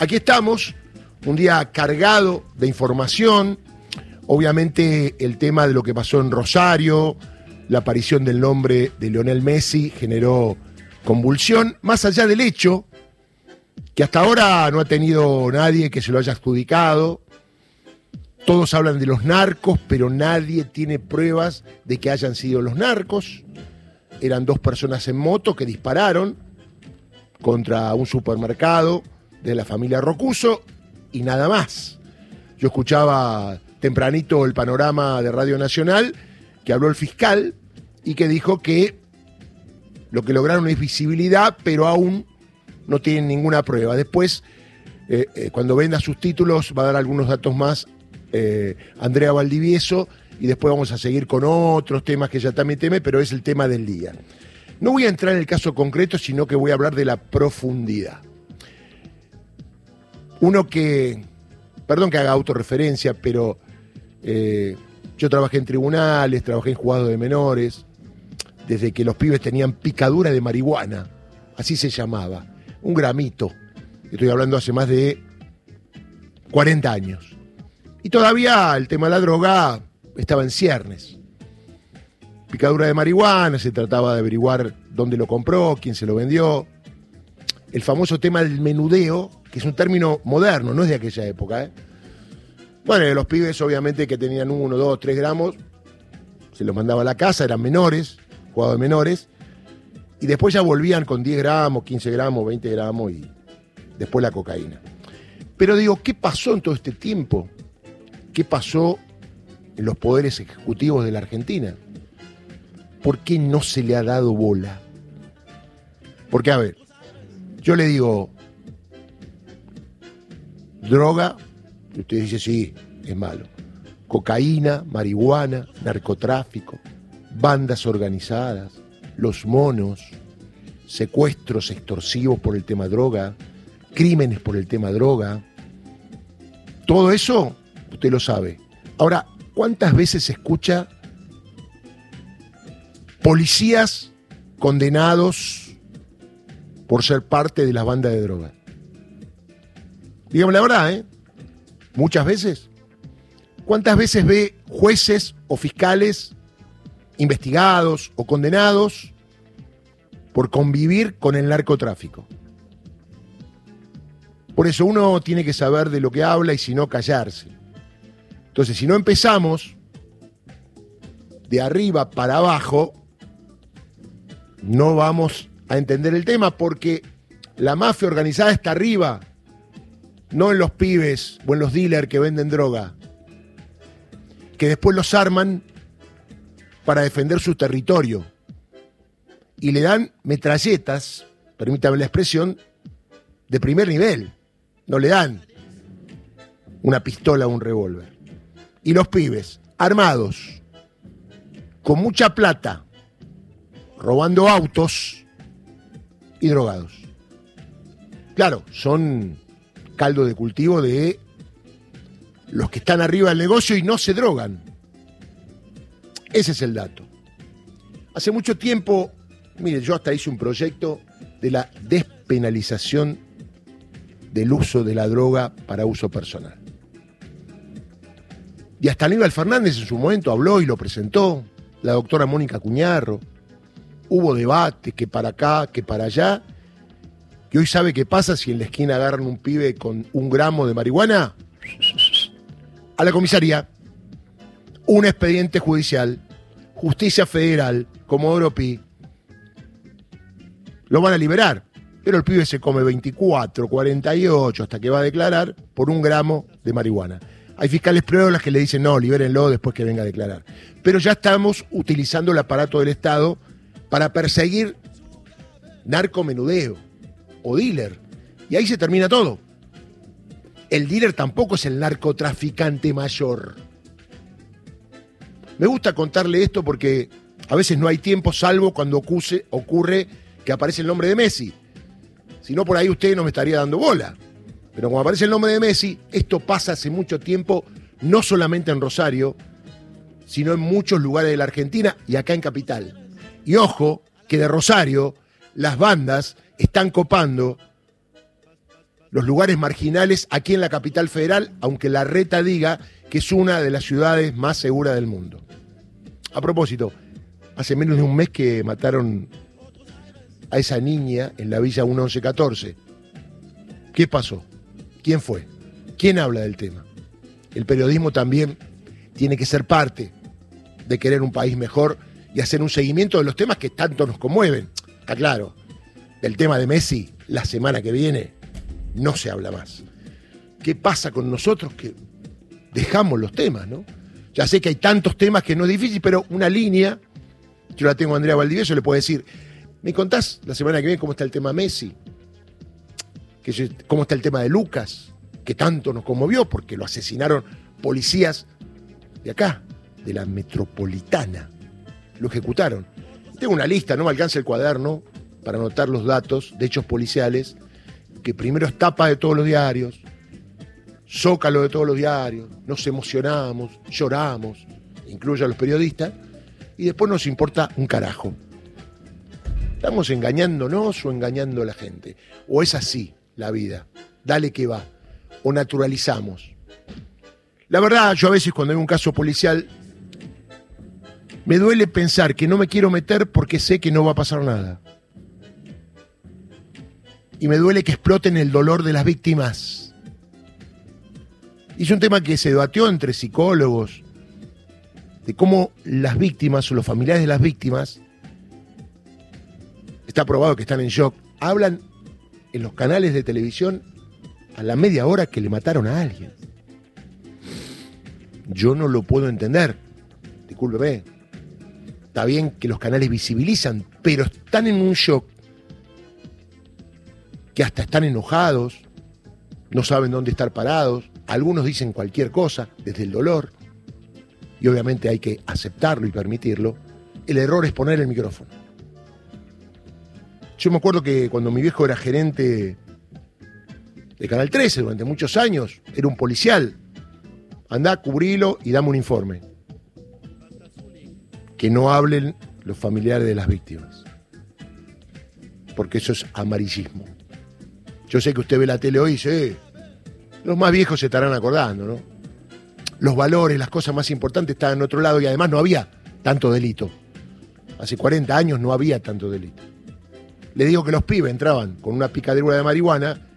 aquí estamos, un día cargado de información. Obviamente el tema de lo que pasó en Rosario, la aparición del nombre de Lionel Messi generó convulsión, más allá del hecho que hasta ahora no ha tenido nadie que se lo haya adjudicado. Todos hablan de los narcos, pero nadie tiene pruebas de que hayan sido los narcos. Eran dos personas en moto que dispararon contra un supermercado de la familia Rocuso y nada más. Yo escuchaba tempranito el panorama de Radio Nacional que habló el fiscal y que dijo que lo que lograron es visibilidad, pero aún no tienen ninguna prueba. Después, eh, eh, cuando venda sus títulos, va a dar algunos datos más eh, Andrea Valdivieso y después vamos a seguir con otros temas que ya también teme, pero es el tema del día. No voy a entrar en el caso concreto, sino que voy a hablar de la profundidad. Uno que, perdón que haga autorreferencia, pero yo trabajé en tribunales, trabajé en juzgados de menores, desde que los pibes tenían picadura de marihuana, así se llamaba, un gramito. Estoy hablando hace más de 40 años. Y todavía el tema de la droga estaba en ciernes. Picadura de marihuana, se trataba de averiguar dónde lo compró, quién se lo vendió. El famoso tema del menudeo, que es un término moderno, no es de aquella época. ¿eh? Bueno, los pibes obviamente que tenían uno, dos, tres gramos, se los mandaba a la casa, eran menores, jugados de menores, y después ya volvían con 10 gramos, 15 gramos, 20 gramos y después la cocaína. Pero digo, ¿qué pasó en todo este tiempo? ¿Qué pasó en los poderes ejecutivos de la Argentina? ¿Por qué no se le ha dado bola? Porque, a ver, yo le digo, droga, y usted dice, sí, es malo. Cocaína, marihuana, narcotráfico, bandas organizadas, los monos, secuestros extorsivos por el tema droga, crímenes por el tema droga. Todo eso usted lo sabe. Ahora, ¿cuántas veces se escucha policías condenados por ser parte de las bandas de droga? Dígame la verdad, ¿eh? Muchas veces. ¿Cuántas veces ve jueces o fiscales investigados o condenados por convivir con el narcotráfico? Por eso uno tiene que saber de lo que habla y si no callarse. Entonces, si no empezamos de arriba para abajo, no vamos a entender el tema porque la mafia organizada está arriba, no en los pibes o en los dealers que venden droga, que después los arman para defender su territorio y le dan metralletas, permítame la expresión, de primer nivel. No le dan una pistola o un revólver y los pibes armados, con mucha plata, robando autos y drogados. Claro, son caldo de cultivo de los que están arriba del negocio y no se drogan. Ese es el dato. Hace mucho tiempo, mire, yo hasta hice un proyecto de la despenalización del uso de la droga para uso personal. Y hasta Aníbal Fernández en su momento habló y lo presentó, la doctora Mónica Cuñarro. Hubo debate, que para acá, que para allá. Y hoy sabe qué pasa si en la esquina agarran un pibe con un gramo de marihuana. A la comisaría. Un expediente judicial. Justicia Federal, Comodoro Pi. Lo van a liberar. Pero el pibe se come 24, 48 hasta que va a declarar por un gramo de marihuana. Hay fiscales pruebas que le dicen, no, libérenlo después que venga a declarar. Pero ya estamos utilizando el aparato del Estado para perseguir narcomenudeo o dealer. Y ahí se termina todo. El dealer tampoco es el narcotraficante mayor. Me gusta contarle esto porque a veces no hay tiempo salvo cuando ocurre que aparece el nombre de Messi. Si no, por ahí usted no me estaría dando bola. Pero como aparece el nombre de Messi, esto pasa hace mucho tiempo, no solamente en Rosario, sino en muchos lugares de la Argentina y acá en Capital. Y ojo, que de Rosario las bandas están copando los lugares marginales aquí en la capital federal, aunque la reta diga que es una de las ciudades más seguras del mundo. A propósito, hace menos de un mes que mataron a esa niña en la Villa 1114. ¿Qué pasó? ¿Quién fue? ¿Quién habla del tema? El periodismo también tiene que ser parte de querer un país mejor y hacer un seguimiento de los temas que tanto nos conmueven. Está claro, del tema de Messi, la semana que viene no se habla más. ¿Qué pasa con nosotros que dejamos los temas, no? Ya sé que hay tantos temas que no es difícil, pero una línea, yo la tengo a Andrea Valdivieso, le puedo decir, ¿me contás la semana que viene cómo está el tema Messi? ¿Cómo está el tema de Lucas? Que tanto nos conmovió porque lo asesinaron policías de acá, de la metropolitana. Lo ejecutaron. Tengo una lista, no me alcanza el cuaderno para anotar los datos de hechos policiales, que primero es tapa de todos los diarios, zócalo de todos los diarios, nos emocionamos, lloramos, incluye a los periodistas, y después nos importa un carajo. ¿Estamos engañándonos o engañando a la gente? ¿O es así la vida? Dale que va. O naturalizamos. La verdad, yo a veces cuando hay un caso policial, me duele pensar que no me quiero meter porque sé que no va a pasar nada. Y me duele que exploten el dolor de las víctimas y es un tema que se debatió entre psicólogos, de cómo las víctimas o los familiares de las víctimas, está probado que están en shock, hablan en los canales de televisión a la media hora que le mataron a alguien. Yo no lo puedo entender, discúlpeme. Está bien que los canales visibilizan, pero están en un shock que hasta están enojados, no saben dónde estar parados, algunos dicen cualquier cosa, desde el dolor, y obviamente hay que aceptarlo y permitirlo. El error es poner el micrófono. Yo me acuerdo que cuando mi viejo era gerente de Canal 13 durante muchos años, era un policial. Andá, cubrilo y dame un informe. Que no hablen los familiares de las víctimas. Porque eso es amarillismo. Yo sé que usted ve la tele hoy dice, eh, los más viejos se estarán acordando, ¿no? Los valores, las cosas más importantes estaban en otro lado y además no había tanto delito. Hace 40 años no había tanto delito. Le digo que los pibes entraban con una picadura de marihuana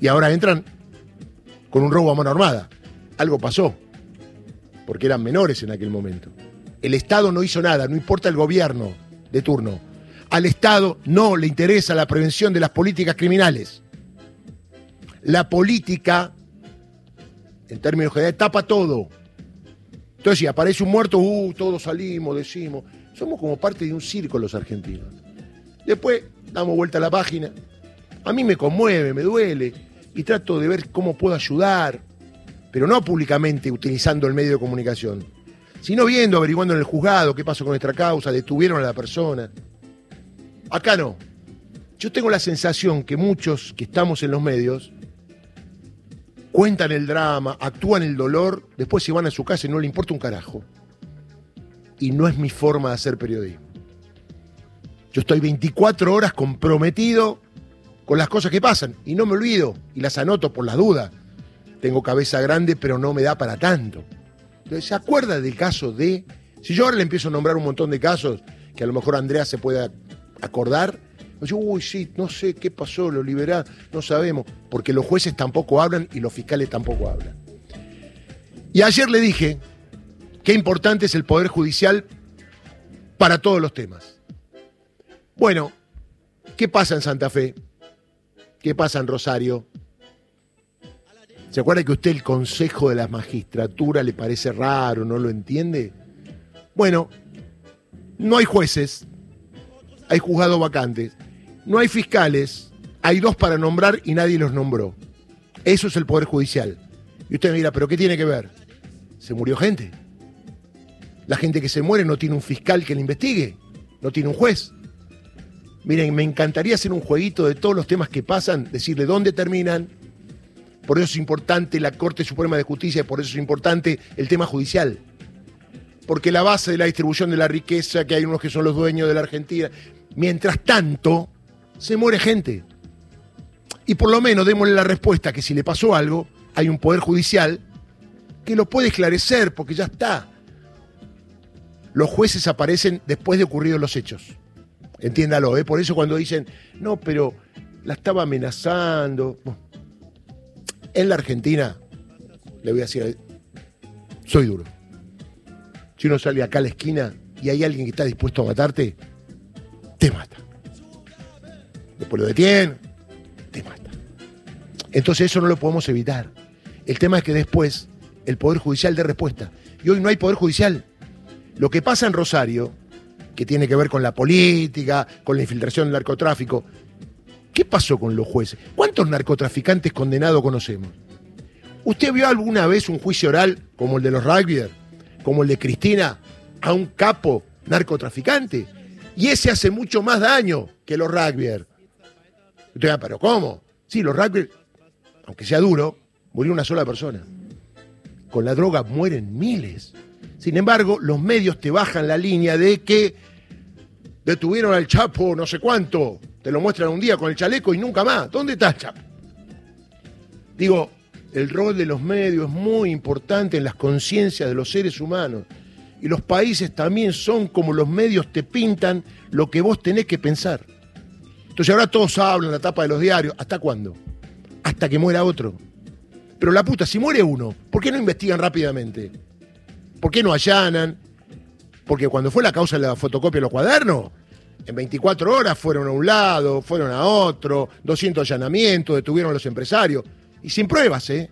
y ahora entran con un robo a mano armada. Algo pasó, porque eran menores en aquel momento. El Estado no hizo nada, no importa el gobierno de turno. Al Estado no le interesa la prevención de las políticas criminales la política, en términos generales, tapa todo. Entonces, si aparece un muerto, uh, todos salimos, decimos. Somos como parte de un circo los argentinos. Después damos vuelta a la página. A mí me conmueve, me duele y trato de ver cómo puedo ayudar, pero no públicamente utilizando el medio de comunicación, sino viendo, averiguando en el juzgado qué pasó con nuestra causa, detuvieron a la persona. Acá no. Yo tengo la sensación que muchos que estamos en los medios cuentan el drama, actúan el dolor, después se van a su casa y no le importa un carajo. Y no es mi forma de hacer periodismo. Yo estoy 24 horas comprometido con las cosas que pasan y no me olvido y las anoto por la duda. Tengo cabeza grande, pero no me da para tanto. Entonces, ¿se acuerda del caso de... Si yo ahora le empiezo a nombrar un montón de casos que a lo mejor Andrea se pueda acordar, uy, sí, no sé qué pasó, lo liberaron, no sabemos, porque los jueces tampoco hablan y los fiscales tampoco hablan. Y ayer le dije qué importante es el Poder Judicial para todos los temas. Bueno, ¿qué pasa en Santa Fe? ¿Qué pasa en Rosario? ¿Se acuerda que usted el Consejo de la Magistratura le parece raro, no lo entiende? Bueno, no hay jueces, hay juzgados vacantes. No hay fiscales, hay dos para nombrar y nadie los nombró. Eso es el Poder Judicial. Y usted me dirá, ¿pero qué tiene que ver? Se murió gente. La gente que se muere no tiene un fiscal que le investigue, no tiene un juez. Miren, me encantaría hacer un jueguito de todos los temas que pasan, decirle dónde terminan. Por eso es importante la Corte Suprema de Justicia por eso es importante el tema judicial. Porque la base de la distribución de la riqueza, que hay unos que son los dueños de la Argentina. Mientras tanto, se muere gente. Y por lo menos démosle la respuesta que si le pasó algo, hay un poder judicial que lo puede esclarecer, porque ya está. Los jueces aparecen después de ocurridos los hechos. Entiéndalo, ¿eh? por eso cuando dicen, no, pero la estaba amenazando. En la Argentina, le voy a decir, soy duro. Si uno sale acá a la esquina y hay alguien que está dispuesto a matarte, te mata. Después lo detiene, te mata. Entonces eso no lo podemos evitar. El tema es que después el Poder Judicial dé respuesta. Y hoy no hay Poder Judicial. Lo que pasa en Rosario, que tiene que ver con la política, con la infiltración del narcotráfico, ¿qué pasó con los jueces? ¿Cuántos narcotraficantes condenados conocemos? ¿Usted vio alguna vez un juicio oral como el de los rugbyers, como el de Cristina, a un capo narcotraficante? Y ese hace mucho más daño que los rugbyers. Pero ¿cómo? Sí, los rugbyers, aunque sea duro, murió una sola persona. Con la droga mueren miles. Sin embargo, los medios te bajan la línea de que detuvieron al Chapo no sé cuánto, te lo muestran un día con el chaleco y nunca más. ¿Dónde está Chapo? Digo, el rol de los medios es muy importante en las conciencias de los seres humanos. Y los países también son como los medios te pintan lo que vos tenés que pensar. Entonces ahora todos hablan la tapa de los diarios. ¿Hasta cuándo? Hasta que muera otro. Pero la puta, si muere uno, ¿por qué no investigan rápidamente? ¿Por qué no allanan? Porque cuando fue la causa de la fotocopia de los cuadernos, en 24 horas fueron a un lado, fueron a otro, 200 allanamientos, detuvieron a los empresarios. Y sin pruebas, ¿eh?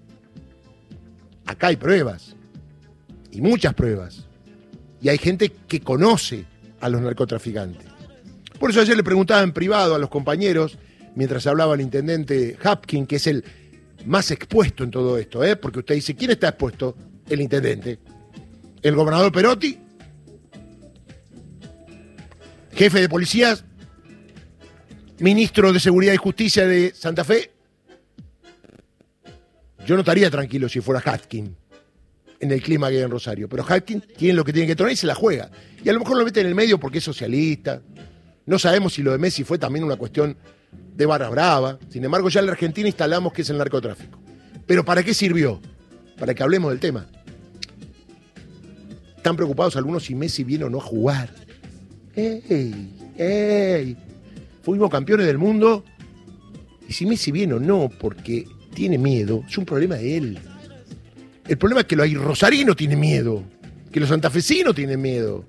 Acá hay pruebas. Y muchas pruebas. Y hay gente que conoce a los narcotraficantes. Por eso ayer le preguntaba en privado a los compañeros, mientras hablaba el intendente Hapkin, que es el más expuesto en todo esto, ¿eh? porque usted dice, ¿quién está expuesto? El intendente. El gobernador Perotti, jefe de policías, ministro de Seguridad y Justicia de Santa Fe. Yo no estaría tranquilo si fuera Hatkin en el clima que hay en Rosario, pero Hatkin tiene lo que tiene que tener y se la juega. Y a lo mejor lo mete en el medio porque es socialista. No sabemos si lo de Messi fue también una cuestión de barra brava. Sin embargo, ya en la Argentina instalamos que es el narcotráfico. Pero ¿para qué sirvió? Para que hablemos del tema. Están preocupados algunos si Messi viene o no a jugar. ¡Ey! ¡Ey! Fuimos campeones del mundo. Y si Messi viene o no, porque tiene miedo, es un problema de él. El problema es que los rosarinos tienen miedo, que los santafesinos tienen miedo.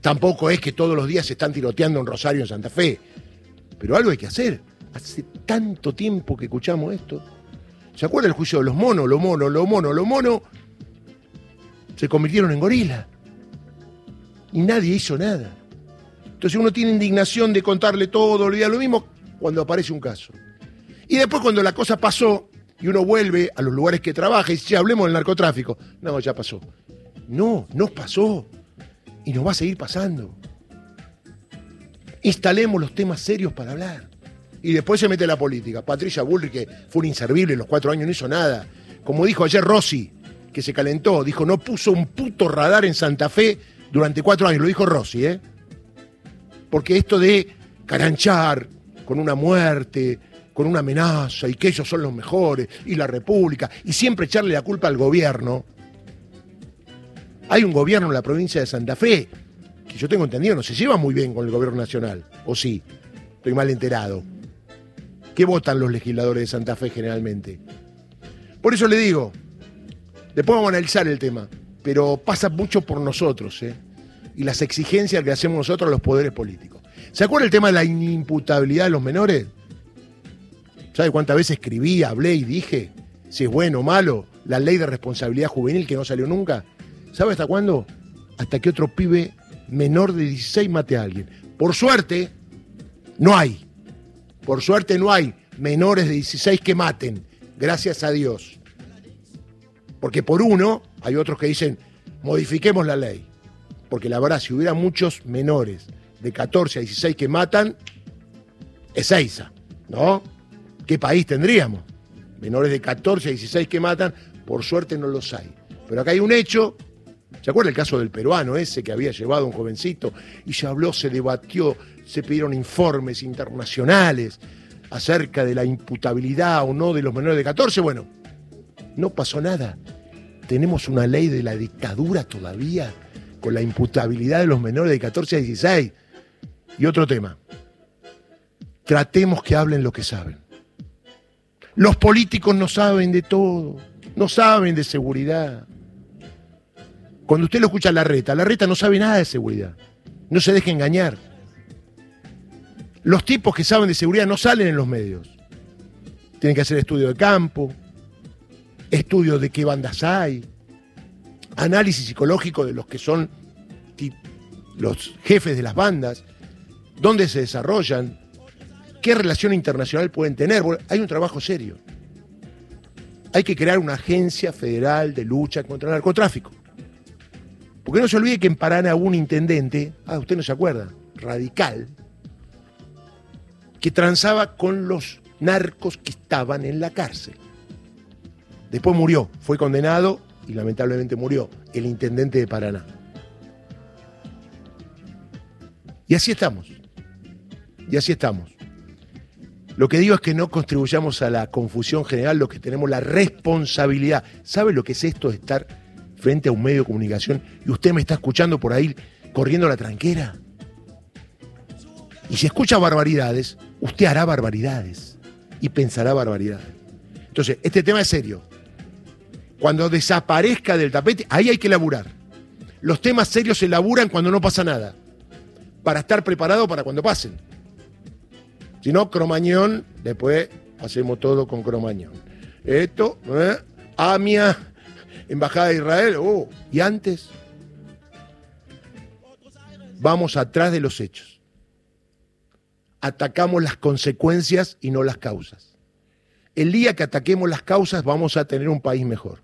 Tampoco es que todos los días se están tiroteando en Rosario, en Santa Fe. Pero algo hay que hacer. Hace tanto tiempo que escuchamos esto. ¿Se acuerda el juicio de los monos? Los monos, los monos, los monos. Se convirtieron en gorila. Y nadie hizo nada. Entonces uno tiene indignación de contarle todo, olvida lo mismo cuando aparece un caso. Y después cuando la cosa pasó y uno vuelve a los lugares que trabaja y dice, hablemos del narcotráfico. No, ya pasó. No, no pasó y nos va a seguir pasando. Instalemos los temas serios para hablar. Y después se mete la política. Patricia Bullrich, que fue un inservible en los cuatro años, no hizo nada. Como dijo ayer Rossi, que se calentó, dijo, no puso un puto radar en Santa Fe durante cuatro años. Lo dijo Rossi, ¿eh? Porque esto de caranchar con una muerte, con una amenaza, y que ellos son los mejores, y la República, y siempre echarle la culpa al gobierno, hay un gobierno en la provincia de Santa Fe que yo tengo entendido no se lleva muy bien con el gobierno nacional, o sí, estoy mal enterado. ¿Qué votan los legisladores de Santa Fe generalmente? Por eso le digo, después vamos a analizar el tema, pero pasa mucho por nosotros, ¿eh? Y las exigencias que hacemos nosotros a los poderes políticos. ¿Se acuerda el tema de la inimputabilidad de los menores? ¿Sabe cuántas veces escribí, hablé y dije si es bueno o malo la ley de responsabilidad juvenil que no salió nunca? ¿Sabe hasta cuándo? Hasta que otro pibe menor de 16 mate a alguien. Por suerte, no hay. Por suerte no hay menores de 16 que maten. Gracias a Dios. Porque por uno, hay otros que dicen, modifiquemos la ley. Porque la verdad, si hubiera muchos menores de 14 a 16 que matan, es EISA, ¿no? ¿Qué país tendríamos? Menores de 14 a 16 que matan, por suerte no los hay. Pero acá hay un hecho ¿Se acuerda el caso del peruano ese que había llevado a un jovencito y se habló, se debatió, se pidieron informes internacionales? acerca de la imputabilidad o no de los menores de 14, bueno, no pasó nada. Tenemos una ley de la dictadura todavía con la imputabilidad de los menores de 14 a 16. Y otro tema, tratemos que hablen lo que saben. Los políticos no saben de todo, no saben de seguridad. Cuando usted lo escucha a la reta, la reta no sabe nada de seguridad. No se deje engañar. Los tipos que saben de seguridad no salen en los medios. Tienen que hacer estudio de campo, estudio de qué bandas hay, análisis psicológico de los que son los jefes de las bandas, dónde se desarrollan, qué relación internacional pueden tener. hay un trabajo serio. Hay que crear una agencia federal de lucha contra el narcotráfico. Porque no se olvide que en Paraná hubo un intendente, ah, usted no se acuerda, radical, que transaba con los narcos que estaban en la cárcel. Después murió, fue condenado y lamentablemente murió el intendente de Paraná. Y así estamos. Y así estamos. Lo que digo es que no contribuyamos a la confusión general, lo que tenemos la responsabilidad. ¿Sabe lo que es esto de estar frente a un medio de comunicación y usted me está escuchando por ahí corriendo la tranquera? Y si escucha barbaridades, usted hará barbaridades y pensará barbaridades. Entonces, este tema es serio. Cuando desaparezca del tapete, ahí hay que laburar. Los temas serios se laburan cuando no pasa nada para estar preparado para cuando pasen. Si no, Cromañón, después hacemos todo con Cromañón. Esto, ¿eh? AMIA, Embajada de Israel, oh, y antes vamos atrás de los hechos. Atacamos las consecuencias y no las causas. El día que ataquemos las causas vamos a tener un país mejor.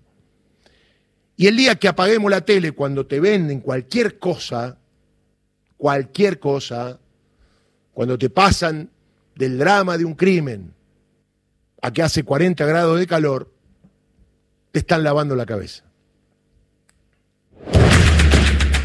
Y el día que apaguemos la tele cuando te venden cualquier cosa, cualquier cosa, cuando te pasan del drama de un crimen a que hace 40 grados de calor, te están lavando la cabeza.